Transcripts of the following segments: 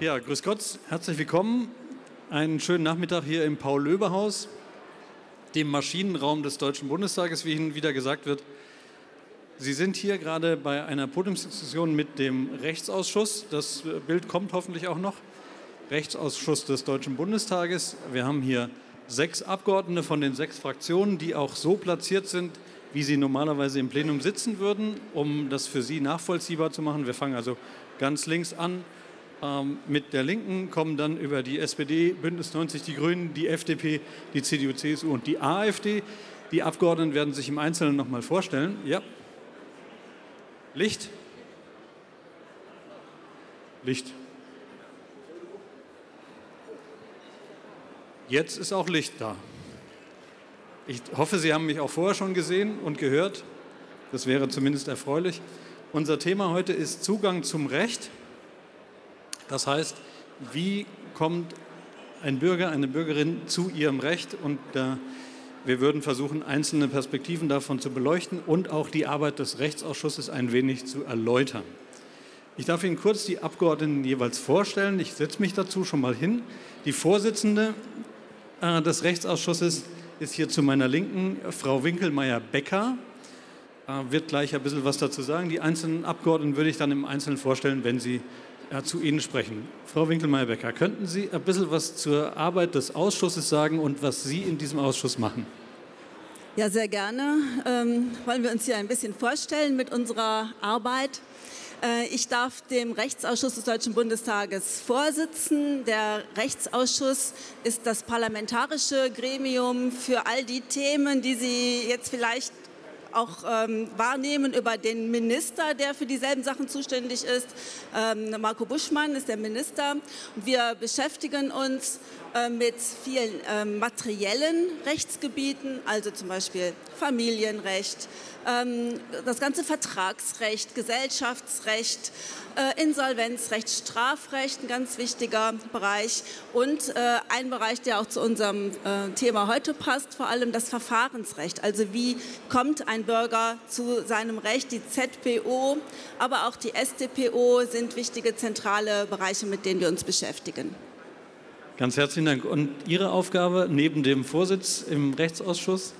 Ja, grüß Gott, herzlich willkommen. Einen schönen Nachmittag hier im Paul-Löbe-Haus, dem Maschinenraum des Deutschen Bundestages, wie Ihnen wieder gesagt wird. Sie sind hier gerade bei einer Podiumsdiskussion mit dem Rechtsausschuss. Das Bild kommt hoffentlich auch noch. Rechtsausschuss des Deutschen Bundestages. Wir haben hier sechs Abgeordnete von den sechs Fraktionen, die auch so platziert sind, wie sie normalerweise im Plenum sitzen würden, um das für Sie nachvollziehbar zu machen. Wir fangen also ganz links an. Ähm, mit der Linken kommen dann über die SPD, Bündnis 90, die Grünen, die FDP, die CDU, CSU und die AfD. Die Abgeordneten werden sich im Einzelnen noch mal vorstellen. Ja. Licht? Licht. Jetzt ist auch Licht da. Ich hoffe, Sie haben mich auch vorher schon gesehen und gehört. Das wäre zumindest erfreulich. Unser Thema heute ist Zugang zum Recht. Das heißt, wie kommt ein Bürger, eine Bürgerin zu ihrem Recht? Und äh, wir würden versuchen, einzelne Perspektiven davon zu beleuchten und auch die Arbeit des Rechtsausschusses ein wenig zu erläutern. Ich darf Ihnen kurz die Abgeordneten jeweils vorstellen. Ich setze mich dazu schon mal hin. Die Vorsitzende äh, des Rechtsausschusses ist hier zu meiner Linken Frau Winkelmeier-Becker. Äh, wird gleich ein bisschen was dazu sagen. Die einzelnen Abgeordneten würde ich dann im Einzelnen vorstellen, wenn sie äh, zu Ihnen sprechen. Frau Winkelmeier-Becker, könnten Sie ein bisschen was zur Arbeit des Ausschusses sagen und was Sie in diesem Ausschuss machen? Ja, sehr gerne. Ähm, wollen wir uns hier ein bisschen vorstellen mit unserer Arbeit. Äh, ich darf dem Rechtsausschuss des Deutschen Bundestages vorsitzen. Der Rechtsausschuss ist das parlamentarische Gremium für all die Themen, die Sie jetzt vielleicht auch ähm, wahrnehmen über den Minister, der für dieselben Sachen zuständig ist. Ähm, Marco Buschmann ist der Minister. Wir beschäftigen uns mit vielen äh, materiellen Rechtsgebieten, also zum Beispiel Familienrecht, ähm, das ganze Vertragsrecht, Gesellschaftsrecht, äh, Insolvenzrecht, Strafrecht, ein ganz wichtiger Bereich und äh, ein Bereich, der auch zu unserem äh, Thema heute passt, vor allem das Verfahrensrecht. Also wie kommt ein Bürger zu seinem Recht? Die ZPO, aber auch die StPO sind wichtige zentrale Bereiche, mit denen wir uns beschäftigen. Ganz herzlichen Dank. Und Ihre Aufgabe neben dem Vorsitz im Rechtsausschuss?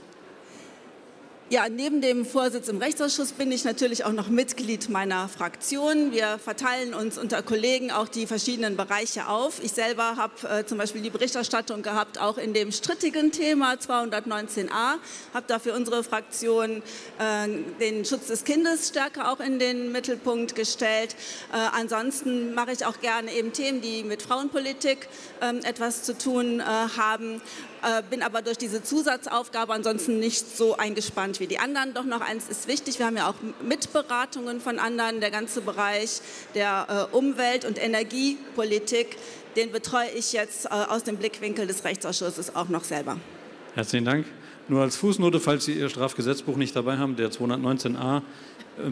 Ja, neben dem Vorsitz im Rechtsausschuss bin ich natürlich auch noch Mitglied meiner Fraktion. Wir verteilen uns unter Kollegen auch die verschiedenen Bereiche auf. Ich selber habe äh, zum Beispiel die Berichterstattung gehabt, auch in dem strittigen Thema 219a, habe dafür unsere Fraktion äh, den Schutz des Kindes stärker auch in den Mittelpunkt gestellt. Äh, ansonsten mache ich auch gerne eben Themen, die mit Frauenpolitik ähm, etwas zu tun äh, haben. Äh, bin aber durch diese Zusatzaufgabe ansonsten nicht so eingespannt wie die anderen. Doch noch eins ist wichtig, wir haben ja auch Mitberatungen von anderen, der ganze Bereich der äh, Umwelt- und Energiepolitik, den betreue ich jetzt äh, aus dem Blickwinkel des Rechtsausschusses auch noch selber. Herzlichen Dank. Nur als Fußnote, falls Sie Ihr Strafgesetzbuch nicht dabei haben, der 219a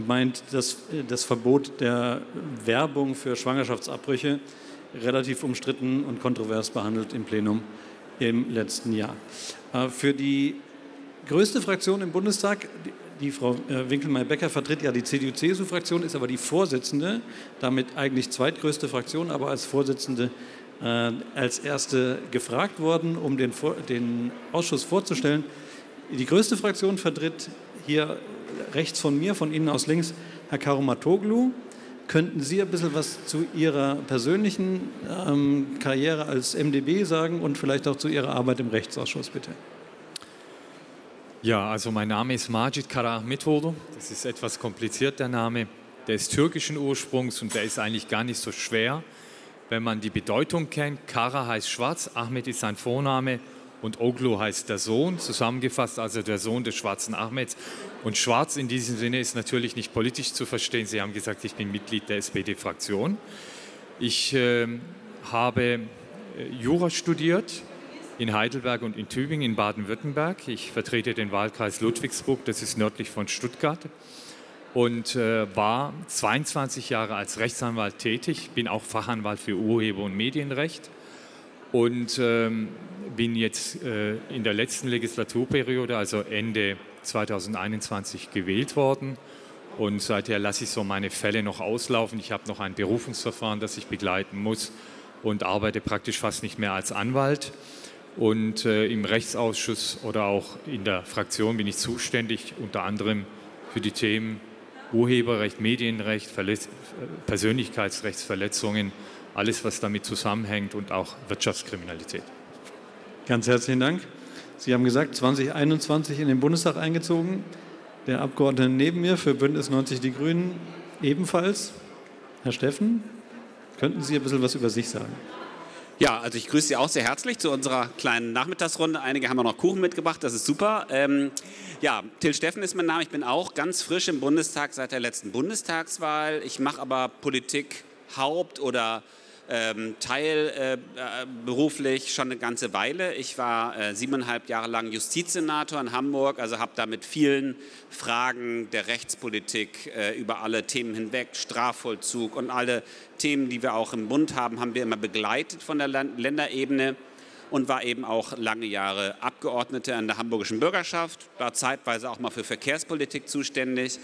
meint das, das Verbot der Werbung für Schwangerschaftsabbrüche relativ umstritten und kontrovers behandelt im Plenum im letzten Jahr. Äh, für die größte Fraktion im Bundestag, die Frau äh, Winkelmeier-Becker vertritt ja die CDU-CSU-Fraktion, ist aber die Vorsitzende, damit eigentlich zweitgrößte Fraktion, aber als Vorsitzende äh, als erste gefragt worden, um den, den Ausschuss vorzustellen. Die größte Fraktion vertritt hier rechts von mir, von Ihnen aus links, Herr Karumatoglu. Könnten Sie ein bisschen was zu Ihrer persönlichen ähm, Karriere als MdB sagen und vielleicht auch zu Ihrer Arbeit im Rechtsausschuss, bitte? Ja, also mein Name ist Majid Kara Metodo. Das ist etwas kompliziert, der Name. Der ist türkischen Ursprungs und der ist eigentlich gar nicht so schwer, wenn man die Bedeutung kennt. Kara heißt schwarz, Ahmed ist sein Vorname und Oglu heißt der Sohn, zusammengefasst also der Sohn des schwarzen Ahmeds. Und schwarz in diesem Sinne ist natürlich nicht politisch zu verstehen. Sie haben gesagt, ich bin Mitglied der SPD-Fraktion. Ich äh, habe Jura studiert in Heidelberg und in Tübingen in Baden-Württemberg. Ich vertrete den Wahlkreis Ludwigsburg, das ist nördlich von Stuttgart. Und äh, war 22 Jahre als Rechtsanwalt tätig, bin auch Fachanwalt für Urheber- und Medienrecht und ähm, bin jetzt äh, in der letzten Legislaturperiode, also Ende 2021, gewählt worden. Und seither lasse ich so meine Fälle noch auslaufen. Ich habe noch ein Berufungsverfahren, das ich begleiten muss. und arbeite praktisch fast nicht mehr als Anwalt. Und äh, im Rechtsausschuss oder auch in der Fraktion bin ich zuständig, unter anderem für die Themen Urheberrecht, Medienrecht, Verletz Persönlichkeitsrechtsverletzungen, alles, was damit zusammenhängt und auch Wirtschaftskriminalität. Ganz herzlichen Dank. Sie haben gesagt, 2021 in den Bundestag eingezogen. Der Abgeordnete neben mir für Bündnis 90 Die Grünen ebenfalls. Herr Steffen, könnten Sie ein bisschen was über sich sagen? Ja, also ich grüße Sie auch sehr herzlich zu unserer kleinen Nachmittagsrunde. Einige haben auch noch Kuchen mitgebracht, das ist super. Ähm, ja, Till Steffen ist mein Name. Ich bin auch ganz frisch im Bundestag seit der letzten Bundestagswahl. Ich mache aber Politik haupt- oder ähm, teilberuflich äh, schon eine ganze Weile. Ich war äh, siebeneinhalb Jahre lang Justizsenator in Hamburg, also habe da mit vielen Fragen der Rechtspolitik äh, über alle Themen hinweg, Strafvollzug und alle Themen, die wir auch im Bund haben, haben wir immer begleitet von der Land Länderebene und war eben auch lange Jahre Abgeordneter in der hamburgischen Bürgerschaft, war zeitweise auch mal für Verkehrspolitik zuständig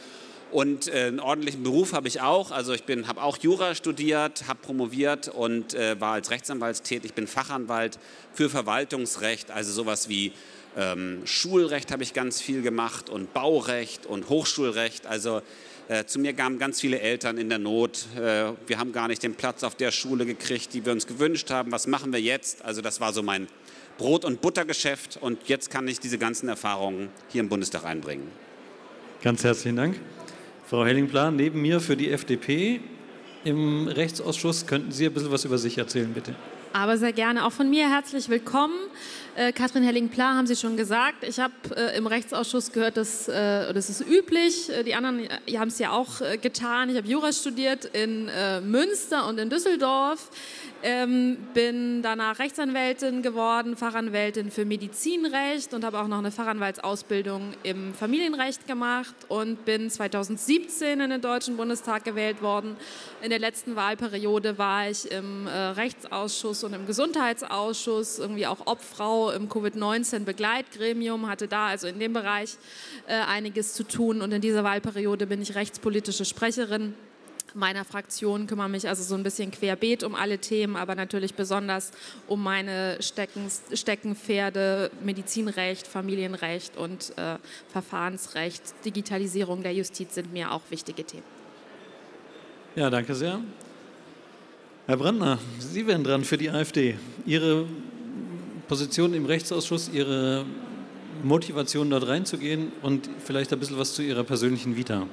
und äh, einen ordentlichen Beruf habe ich auch. Also ich habe auch Jura studiert, habe promoviert und äh, war als Rechtsanwalt tätig. Ich bin Fachanwalt für Verwaltungsrecht, also sowas wie ähm, Schulrecht habe ich ganz viel gemacht und Baurecht und Hochschulrecht. Also äh, zu mir kamen ganz viele Eltern in der Not. Äh, wir haben gar nicht den Platz auf der Schule gekriegt, die wir uns gewünscht haben. Was machen wir jetzt? Also das war so mein Brot- und Buttergeschäft und jetzt kann ich diese ganzen Erfahrungen hier im Bundestag einbringen. Ganz herzlichen Dank. Frau Hellingplan, neben mir für die FDP im Rechtsausschuss. Könnten Sie ein bisschen was über sich erzählen, bitte? Aber sehr gerne. Auch von mir herzlich willkommen. Äh, Katrin Helling-Pla haben Sie schon gesagt. Ich habe äh, im Rechtsausschuss gehört, dass, äh, das ist üblich. Äh, die anderen äh, haben es ja auch äh, getan. Ich habe Jura studiert in Münster und in Düsseldorf. Ähm, bin danach Rechtsanwältin geworden, Fachanwältin für Medizinrecht und habe auch noch eine Fachanwaltsausbildung im Familienrecht gemacht und bin 2017 in den Deutschen Bundestag gewählt worden. In der letzten Wahlperiode war ich im Rechtsausschuss und im Gesundheitsausschuss, irgendwie auch Obfrau im Covid-19-Begleitgremium, hatte da also in dem Bereich äh, einiges zu tun und in dieser Wahlperiode bin ich rechtspolitische Sprecherin meiner Fraktion kümmere mich also so ein bisschen querbeet um alle Themen, aber natürlich besonders um meine Stecken, Steckenpferde, Medizinrecht, Familienrecht und äh, Verfahrensrecht, Digitalisierung der Justiz sind mir auch wichtige Themen. Ja, danke sehr. Herr Brandner, Sie wären dran für die AfD. Ihre Position im Rechtsausschuss, Ihre Motivation dort reinzugehen und vielleicht ein bisschen was zu Ihrer persönlichen Vita.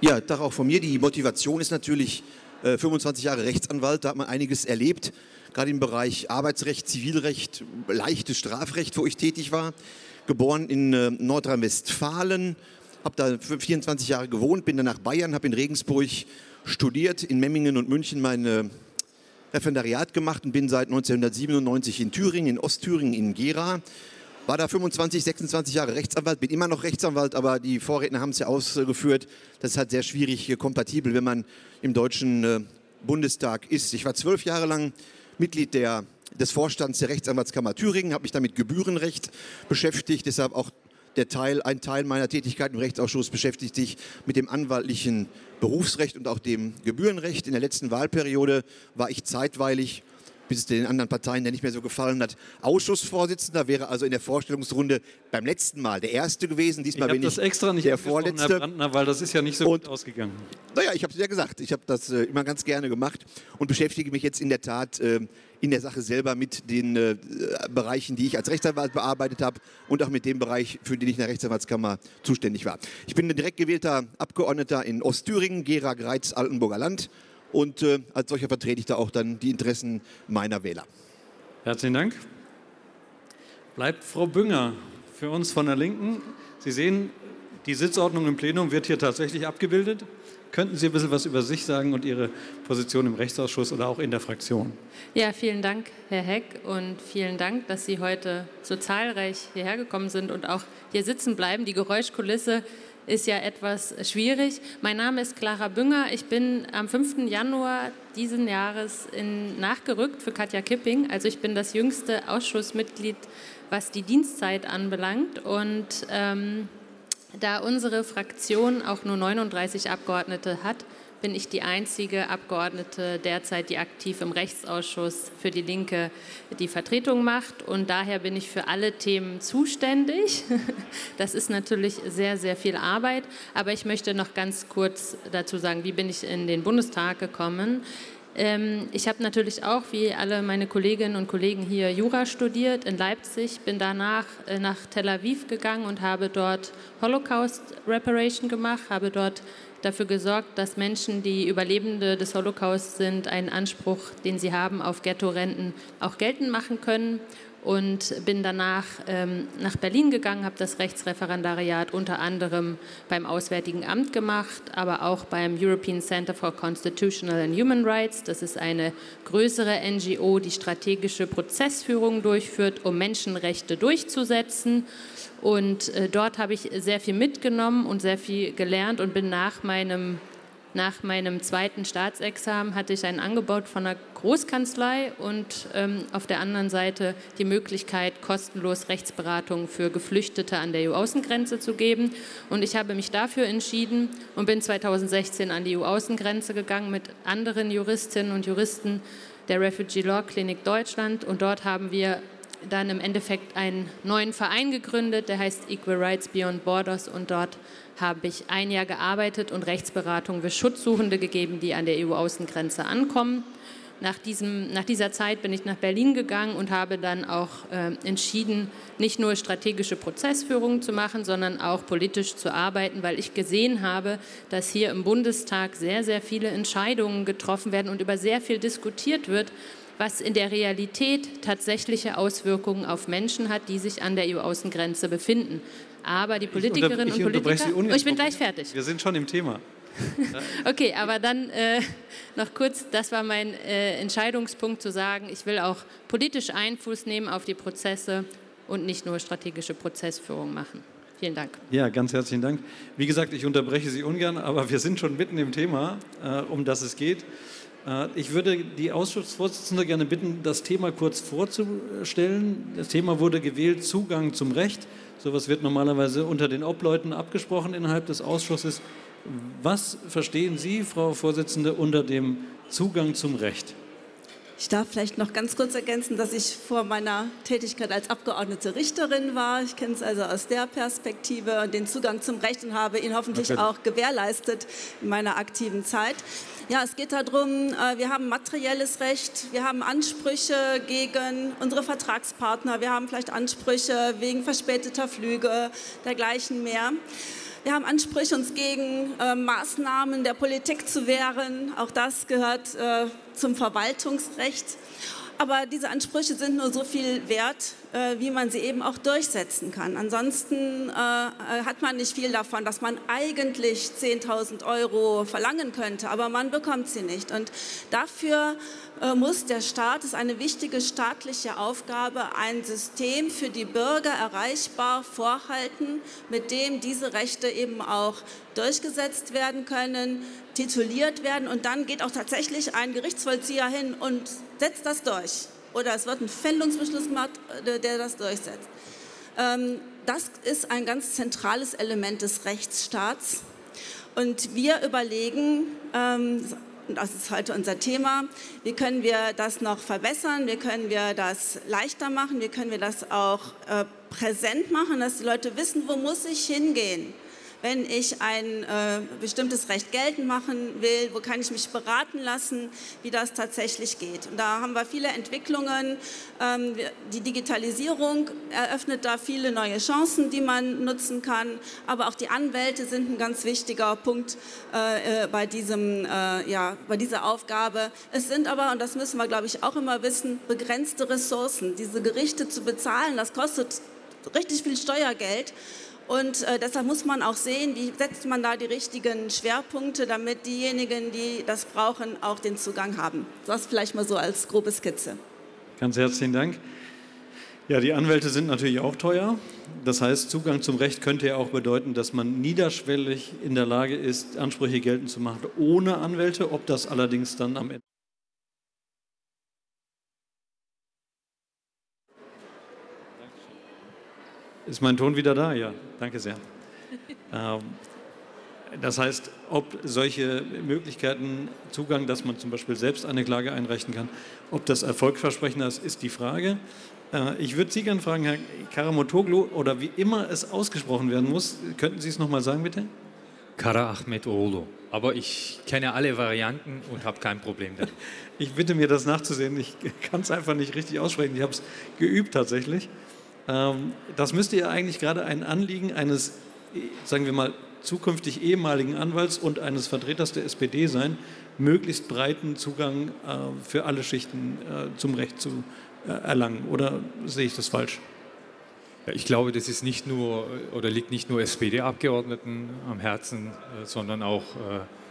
Ja, Tag auch von mir. Die Motivation ist natürlich äh, 25 Jahre Rechtsanwalt, da hat man einiges erlebt, gerade im Bereich Arbeitsrecht, Zivilrecht, leichtes Strafrecht, wo ich tätig war. Geboren in äh, Nordrhein-Westfalen, habe da 24 Jahre gewohnt, bin dann nach Bayern, habe in Regensburg studiert, in Memmingen und München mein äh, Referendariat gemacht und bin seit 1997 in Thüringen, in Ostthüringen, in Gera war da 25, 26 Jahre Rechtsanwalt, bin immer noch Rechtsanwalt, aber die Vorredner haben es ja ausgeführt. Das ist halt sehr schwierig äh, kompatibel, wenn man im Deutschen äh, Bundestag ist. Ich war zwölf Jahre lang Mitglied der, des Vorstands der Rechtsanwaltskammer Thüringen, habe mich damit Gebührenrecht beschäftigt, deshalb auch der Teil, ein Teil meiner Tätigkeit im Rechtsausschuss beschäftigt sich mit dem anwaltlichen Berufsrecht und auch dem Gebührenrecht. In der letzten Wahlperiode war ich zeitweilig bis es den anderen Parteien dann nicht mehr so gefallen hat. Ausschussvorsitzender wäre also in der Vorstellungsrunde beim letzten Mal der Erste gewesen. Diesmal ich bin das ich extra nicht der Vorletzte. Herr Brandner, weil das ist ja nicht so Und, gut ausgegangen. Naja, ich habe es ja gesagt. Ich habe das äh, immer ganz gerne gemacht und beschäftige mich jetzt in der Tat äh, in der Sache selber mit den äh, Bereichen, die ich als Rechtsanwalt bearbeitet habe und auch mit dem Bereich, für den ich in der Rechtsanwaltskammer zuständig war. Ich bin ein direkt gewählter Abgeordneter in Ostthüringen, Gera, Greiz, Altenburger Land und äh, als solcher vertrete ich da auch dann die Interessen meiner Wähler. Herzlichen Dank. Bleibt Frau Bünger für uns von der Linken. Sie sehen, die Sitzordnung im Plenum wird hier tatsächlich abgebildet. Könnten Sie ein bisschen was über sich sagen und Ihre Position im Rechtsausschuss oder auch in der Fraktion? Ja, vielen Dank, Herr Heck, und vielen Dank, dass Sie heute so zahlreich hierher gekommen sind und auch hier sitzen bleiben. Die Geräuschkulisse ist ja etwas schwierig. Mein Name ist Clara Bünger. Ich bin am 5. Januar diesen Jahres in, nachgerückt für Katja Kipping. Also ich bin das jüngste Ausschussmitglied, was die Dienstzeit anbelangt. Und ähm, Da unsere Fraktion auch nur 39 Abgeordnete hat, bin ich die einzige Abgeordnete derzeit, die aktiv im Rechtsausschuss für die Linke die Vertretung macht. Und daher bin ich für alle Themen zuständig. Das ist natürlich sehr, sehr viel Arbeit. Aber ich möchte noch ganz kurz dazu sagen, wie bin ich in den Bundestag gekommen. Ähm, ich habe natürlich auch, wie alle meine Kolleginnen und Kollegen hier, Jura studiert in Leipzig, bin danach äh, nach Tel Aviv gegangen und habe dort Holocaust Reparation gemacht, habe dort dafür gesorgt, dass Menschen, die Überlebende des Holocaust sind, einen Anspruch, den sie haben auf Ghetto-Renten, auch geltend machen können und bin danach ähm, nach Berlin gegangen, habe das Rechtsreferendariat unter anderem beim Auswärtigen Amt gemacht, aber auch beim European Center for Constitutional and Human Rights. Das ist eine größere NGO, die strategische Prozessführung durchführt, um Menschenrechte durchzusetzen. Und äh, dort habe ich sehr viel mitgenommen und sehr viel gelernt und bin nach meinem nach meinem zweiten Staatsexamen hatte ich ein Angebot von einer Großkanzlei und ähm, auf der anderen Seite die Möglichkeit, kostenlos Rechtsberatung für Geflüchtete an der EU-Außengrenze zu geben. Und ich habe mich dafür entschieden und bin 2016 an die EU-Außengrenze gegangen mit anderen Juristinnen und Juristen der Refugee Law Clinic Deutschland. Und dort haben wir dann im Endeffekt einen neuen Verein gegründet, der heißt Equal Rights Beyond Borders und dort habe ich ein Jahr gearbeitet und Rechtsberatung für Schutzsuchende gegeben, die an der EU-Außengrenze ankommen. Nach, diesem, nach, dieser Zeit bin ich nach Berlin gegangen und habe dann auch äh, entschieden, nicht nur strategische Prozessführung zu machen, sondern auch politisch zu arbeiten, weil ich gesehen habe, dass hier im Bundestag sehr, sehr viele Entscheidungen getroffen werden und über sehr viel diskutiert wird, was in der Realität tatsächliche Auswirkungen auf Menschen hat, die sich an der EU-Außengrenze befinden. Aber die Politikerinnen ich und Politiker. Sie oh, ich bin gleich fertig. Wir sind schon im Thema. okay, aber dann äh, noch kurz, das war mein äh, Entscheidungspunkt zu sagen, ich will auch politisch Einfluss nehmen auf die Prozesse und nicht nur strategische Prozessführung machen. Vielen Dank. Ja, ganz herzlichen Dank. Wie gesagt, ich unterbreche Sie ungern, aber wir sind schon mitten im Thema, äh, um das es geht. Äh, ich würde die Ausschussvorsitzende gerne bitten, das Thema kurz vorzustellen. Das Thema wurde gewählt, Zugang zum Recht. Sowas wird normalerweise unter den Obleuten abgesprochen innerhalb des Ausschusses. Was verstehen Sie, Frau Vorsitzende, unter dem Zugang zum Recht? Ich darf vielleicht noch ganz kurz ergänzen, dass ich vor meiner Tätigkeit als Abgeordnete Richterin war. Ich kenne es also aus der Perspektive und den Zugang zum Recht und habe ihn hoffentlich okay. auch gewährleistet in meiner aktiven Zeit. Ja, es geht darum, äh, wir haben materielles Recht, wir haben Ansprüche gegen unsere Vertragspartner, wir haben vielleicht Ansprüche wegen verspäteter Flüge, dergleichen mehr. Wir haben Ansprüche, uns gegen äh, Maßnahmen der Politik zu wehren. Auch das gehört äh, zum Verwaltungsrecht. Aber diese Ansprüche sind nur so viel wert, äh, wie man sie eben auch durchsetzen kann. Ansonsten äh, äh hat man nicht viel davon, dass man eigentlich 10.000 Euro verlangen könnte, aber man bekommt sie nicht. Und dafür muss der Staat, ist eine wichtige staatliche Aufgabe, ein System für die Bürger erreichbar vorhalten, mit dem diese Rechte eben auch durchgesetzt werden können, tituliert werden und dann geht auch tatsächlich ein Gerichtsvollzieher hin und setzt das durch. Oder es wird ein Fändungsbeschluss gemacht, äh, der das durchsetzt. Ähm, das ist ein ganz zentrales Element des Rechtsstaats. Und wir überlegen, ähm, und das ist heute unser Thema, wie können wir das noch verbessern, wie können wir das leichter machen, wie können wir das auch äh, präsent machen, dass die Leute wissen, wo muss ich hingehen wenn ich ein äh, bestimmtes Recht geltend machen will, wo kann ich mich beraten lassen, wie das tatsächlich geht. Und da haben wir viele Entwicklungen. Ähm, die Digitalisierung eröffnet da viele neue Chancen, die man nutzen kann, aber auch die Anwälte sind ein ganz wichtiger Punkt äh, äh bei, diesem, äh, ja, bei dieser Aufgabe. Es sind aber, und das müssen wir, glaube ich, auch immer wissen, begrenzte Ressourcen. Diese Gerichte zu bezahlen, das kostet richtig viel Steuergeld. Und äh, deshalb muss man auch sehen, wie setzt man da die richtigen Schwerpunkte, damit diejenigen, die das brauchen, auch den Zugang haben. Das vielleicht mal so als grobe Skizze. Ganz herzlichen Dank. Ja, die Anwälte sind natürlich auch teuer. Das heißt, Zugang zum Recht könnte ja auch bedeuten, dass man niederschwellig in der Lage ist, Ansprüche geltend zu machen ohne Anwälte. Ob das allerdings dann am Ende Ist mein Ton wieder da? Ja, danke sehr. Ähm, das heißt, ob solche Möglichkeiten, Zugang, dass man zum Beispiel selbst eine Klage einreichen kann, ob das erfolgsversprechend ist, ist die Frage. Äh, ich würde Sie gerne fragen, Herr Karamotoglu, oder wie immer es ausgesprochen werden muss, könnten Sie es nochmal sagen, bitte? Kara Ahmed Oğlu. Aber ich kenne alle Varianten und habe kein Problem damit. Ich bitte mir das nachzusehen. Ich kann es einfach nicht richtig aussprechen. Ich habe es geübt tatsächlich. Ähm, das müsste ja eigentlich gerade ein Anliegen eines, sagen wir mal, zukünftig ehemaligen Anwalts und eines Vertreters der SPD sein, möglichst breiten Zugang äh, für alle Schichten äh, zum Recht zu äh, erlangen. Oder sehe ich das falsch? Ich glaube, das ist nicht nur oder liegt nicht nur SPD-Abgeordneten am Herzen, sondern auch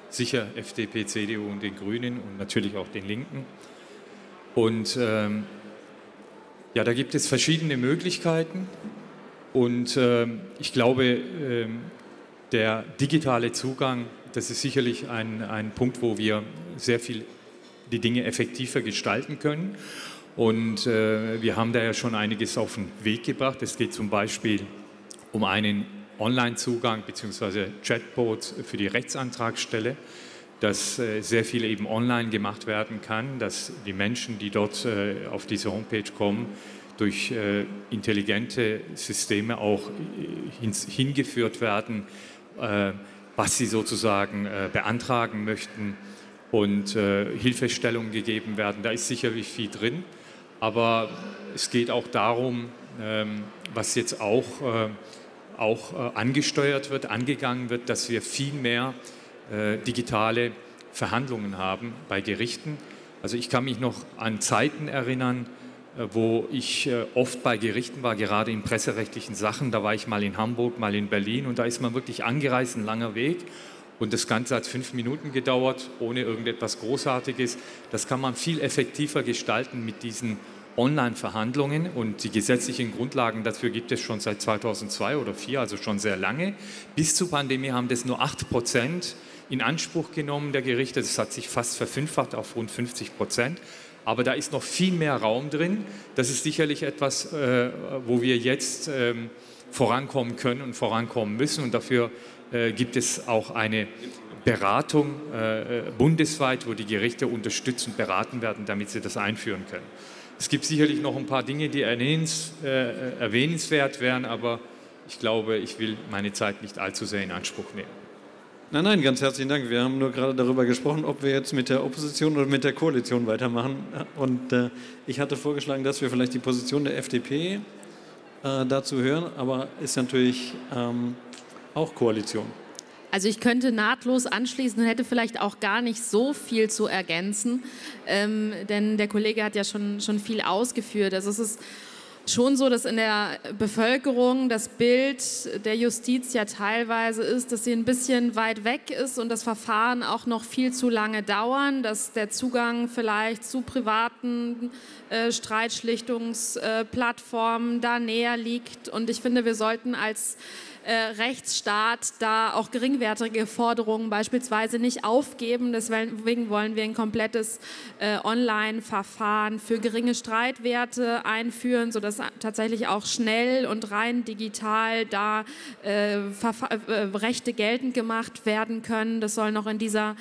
sicher FDP, CDU und den Grünen und natürlich auch den Linken. Und ähm, ja, da gibt es verschiedene Möglichkeiten. Und ähm, ich glaube, ähm, der digitale Zugang, das ist sicherlich ein, ein Punkt, wo wir sehr viel die Dinge effektiver gestalten können. Und äh, wir haben da ja schon einiges auf den Weg gebracht. Es geht zum Beispiel um einen Online-Zugang bzw. Chatbot für die Rechtsantragsstelle, dass äh, sehr viel eben online gemacht werden kann, dass die Menschen, die dort äh, auf diese Homepage kommen, durch äh, intelligente Systeme auch hingeführt werden was sie sozusagen beantragen möchten und Hilfestellungen gegeben werden. Da ist sicherlich viel drin, aber es geht auch darum, ähm, was jetzt auch, auch angesteuert wird, angegangen wird, dass wir viel mehr digitale Verhandlungen haben bei Gerichten. Also ich kann mich noch an Zeiten erinnern, äh, wo ich äh, oft bei Gerichten war, gerade in presserechtlichen Sachen. Da war ich mal in Hamburg, mal in Berlin und da ist man wirklich angereist, ein langer Weg. Und das Ganze hat fünf Minuten gedauert, ohne irgendetwas Großartiges. Das kann man viel effektiver gestalten mit diesen Online-Verhandlungen und die gesetzlichen Grundlagen dafür gibt es schon seit 2002 oder 2004, also schon sehr lange. Bis zur Pandemie haben das nur 8 Prozent in Anspruch genommen, der Gerichte. Das hat sich fast verfünffacht auf rund 50 Prozent. Aber da ist noch viel mehr Raum drin. Das ist sicherlich etwas, äh, wo wir jetzt ähm, vorankommen können und vorankommen müssen. Und dafür äh, gibt es auch eine Beratung äh, bundesweit, wo die Gerichte unterstützend beraten werden, damit sie das einführen können. Es gibt sicherlich noch ein paar Dinge, die erwähnenswert wären, aber ich glaube, ich will meine Zeit nicht allzu sehr in Anspruch nehmen. Nein, nein, ganz herzlichen Dank. Wir haben nur gerade darüber gesprochen, ob wir jetzt mit der Opposition oder mit der Koalition weitermachen. Und äh, ich hatte vorgeschlagen, dass wir vielleicht die Position der FDP äh, dazu hören, aber ist natürlich ähm, auch Koalition. Also ich könnte nahtlos anschließen und hätte vielleicht auch gar nicht so viel zu ergänzen, ähm, denn der Kollege hat ja schon, schon viel ausgeführt. Also es ist schon so, dass in der Bevölkerung das Bild der Justiz ja teilweise ist, dass sie ein bisschen weit weg ist und das Verfahren auch noch viel zu lange dauern, dass der Zugang vielleicht zu privaten äh, Streitschlichtungsplattformen da näher liegt. Und ich finde, wir sollten als äh, Rechtsstaat da auch geringwertige Forderungen beispielsweise nicht aufgeben. Deswegen wollen wir ein komplettes äh, Online-Verfahren für geringe Streitwerte einführen, sodass tatsächlich auch schnell und rein digital da äh, äh Rechte geltend gemacht werden können. Das soll noch in dieser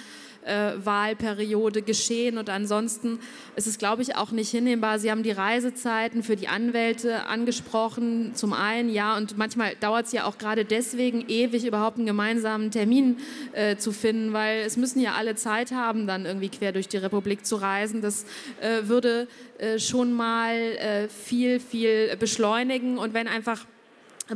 äh, Wahlperiode geschehen. Und ansonsten ist es, glaube ich, auch nicht hinnehmbar. Sie haben die Reisezeiten für die Anwälte angesprochen, zum einen, ja, und manchmal dauert es ja auch gerade deswegen ewig, überhaupt einen gemeinsamen Termin äh, zu finden, weil es müssen ja alle Zeit haben, dann irgendwie quer durch die Republik zu reisen. Das äh, würde äh, schon mal äh, viel, viel beschleunigen. Und wenn einfach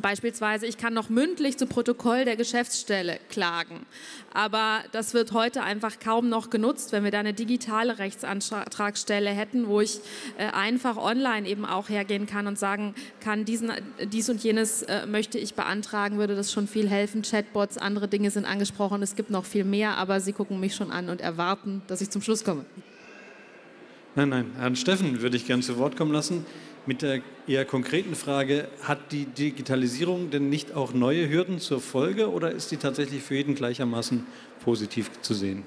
Beispielsweise, ich kann noch mündlich zu Protokoll der Geschäftsstelle klagen. Aber das wird heute einfach kaum noch genutzt, wenn wir da eine digitale Rechtsantragsstelle hätten, wo ich äh, einfach online eben auch hergehen kann und sagen kann, diesen, dies und jenes äh, möchte ich beantragen, würde das schon viel helfen. Chatbots, andere Dinge sind angesprochen. Es gibt noch viel mehr, aber Sie gucken mich schon an und erwarten, dass ich zum Schluss komme. Nein, nein, Herrn Steffen würde ich gerne zu Wort kommen lassen mit der eher konkreten Frage, hat die Digitalisierung denn nicht auch neue Hürden zur Folge oder ist sie tatsächlich für jeden gleichermaßen positiv zu sehen?